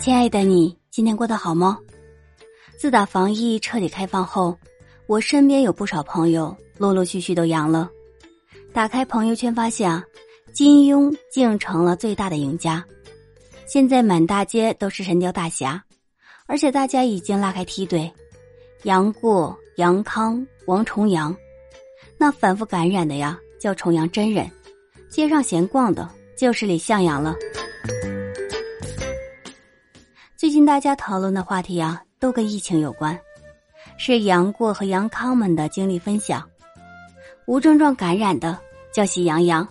亲爱的你，今天过得好吗？自打防疫彻底开放后，我身边有不少朋友陆陆续续都阳了。打开朋友圈发现啊，金庸竟成了最大的赢家。现在满大街都是神雕大侠，而且大家已经拉开梯队，杨过、杨康、王重阳，那反复感染的呀叫重阳真人，街上闲逛的就是李向阳了。最近大家讨论的话题啊，都跟疫情有关，是杨过和杨康们的经历分享。无症状感染的叫喜羊羊，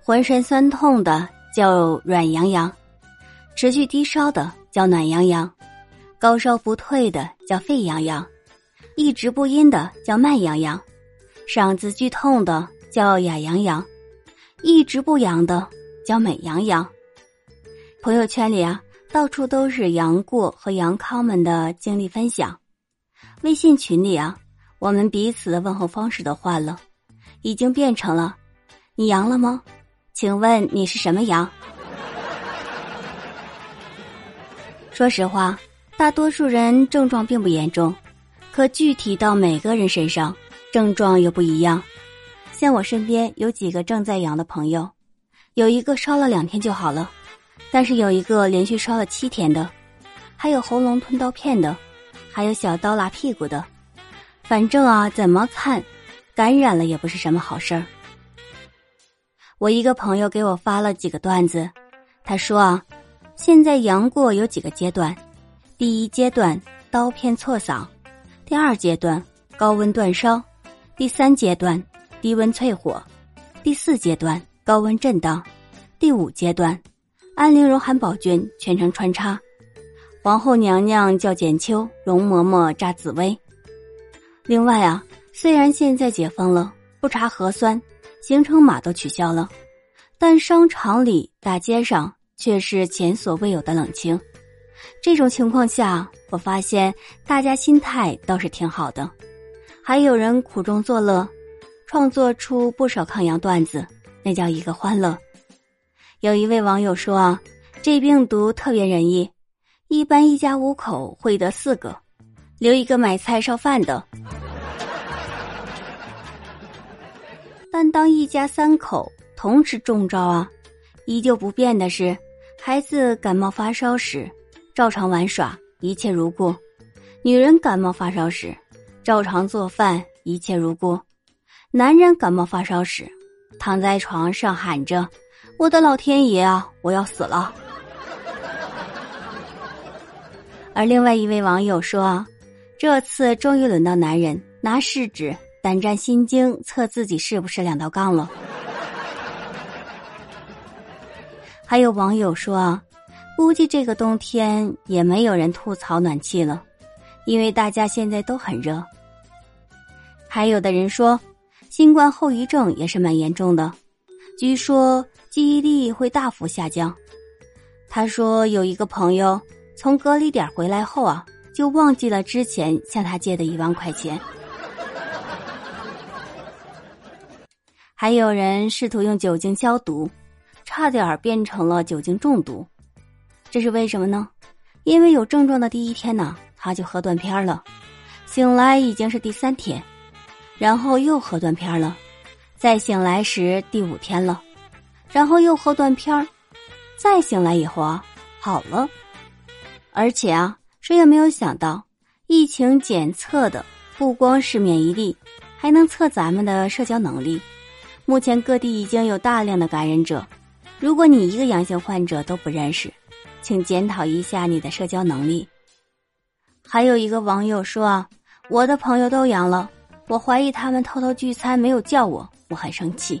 浑身酸痛的叫软羊羊，持续低烧的叫暖羊羊，高烧不退的叫沸羊羊，一直不阴的叫慢羊羊，嗓子剧痛的叫哑羊羊，一直不阳的叫美羊羊。朋友圈里啊。到处都是杨过和杨康们的经历分享，微信群里啊，我们彼此的问候方式都换了，已经变成了“你阳了吗？请问你是什么阳？” 说实话，大多数人症状并不严重，可具体到每个人身上，症状又不一样。像我身边有几个正在阳的朋友，有一个烧了两天就好了。但是有一个连续烧了七天的，还有喉咙吞刀片的，还有小刀拉屁股的，反正啊，怎么看，感染了也不是什么好事儿。我一个朋友给我发了几个段子，他说啊，现在杨过有几个阶段，第一阶段刀片挫嗓，第二阶段高温断烧，第三阶段低温淬火，第四阶段高温震荡，第五阶段。安陵容韩宝娟全程穿插，皇后娘娘叫简秋，容嬷嬷扎紫薇。另外啊，虽然现在解封了，不查核酸，行程码都取消了，但商场里、大街上却是前所未有的冷清。这种情况下，我发现大家心态倒是挺好的，还有人苦中作乐，创作出不少抗阳段子，那叫一个欢乐。有一位网友说啊，这病毒特别仁义，一般一家五口会得四个，留一个买菜烧饭的。但当一家三口同时中招啊，依旧不变的是，孩子感冒发烧时照常玩耍，一切如故；女人感冒发烧时照常做饭，一切如故；男人感冒发烧时躺在床上喊着。我的老天爷啊！我要死了。而另外一位网友说：“这次终于轮到男人拿试纸胆战心惊测自己是不是两道杠了。”还有网友说：“估计这个冬天也没有人吐槽暖气了，因为大家现在都很热。”还有的人说：“新冠后遗症也是蛮严重的，据说。”记忆力会大幅下降。他说有一个朋友从隔离点回来后啊，就忘记了之前向他借的一万块钱。还有人试图用酒精消毒，差点变成了酒精中毒。这是为什么呢？因为有症状的第一天呢，他就喝断片了，醒来已经是第三天，然后又喝断片了，再醒来时第五天了。然后又喝断片儿，再醒来以后啊，好了。而且啊，谁也没有想到，疫情检测的不光是免疫力，还能测咱们的社交能力。目前各地已经有大量的感染者，如果你一个阳性患者都不认识，请检讨一下你的社交能力。还有一个网友说啊，我的朋友都阳了，我怀疑他们偷偷聚餐没有叫我，我很生气。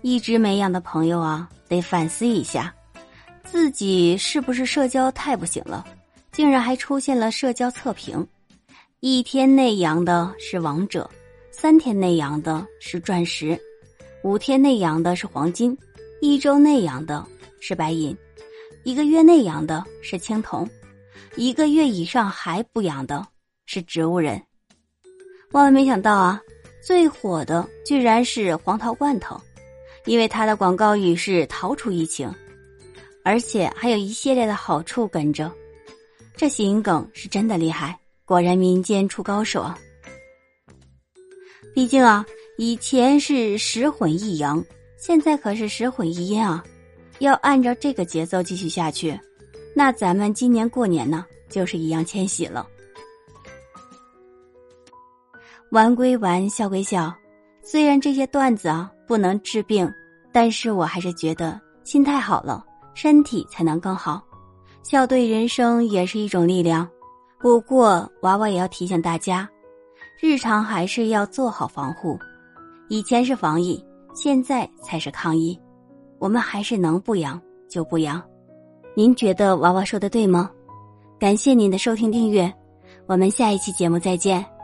一直没阳的朋友啊，得反思一下，自己是不是社交太不行了？竟然还出现了社交测评，一天内阳的是王者，三天内阳的是钻石，五天内阳的是黄金，一周内阳的是白银，一个月内阳的是青铜，一个月以上还不阳的是植物人。万万没想到啊，最火的居然是黄桃罐头。因为它的广告语是“逃出疫情”，而且还有一系列的好处跟着。这谐音梗是真的厉害，果然民间出高手啊！毕竟啊，以前是十混一阳，现在可是十混一阴啊！要按照这个节奏继续下去，那咱们今年过年呢，就是易烊千玺了。玩归玩，笑归笑，虽然这些段子啊不能治病，但是我还是觉得心态好了，身体才能更好。笑对人生也是一种力量。不过娃娃也要提醒大家，日常还是要做好防护。以前是防疫，现在才是抗疫。我们还是能不阳就不阳。您觉得娃娃说的对吗？感谢您的收听订阅，我们下一期节目再见。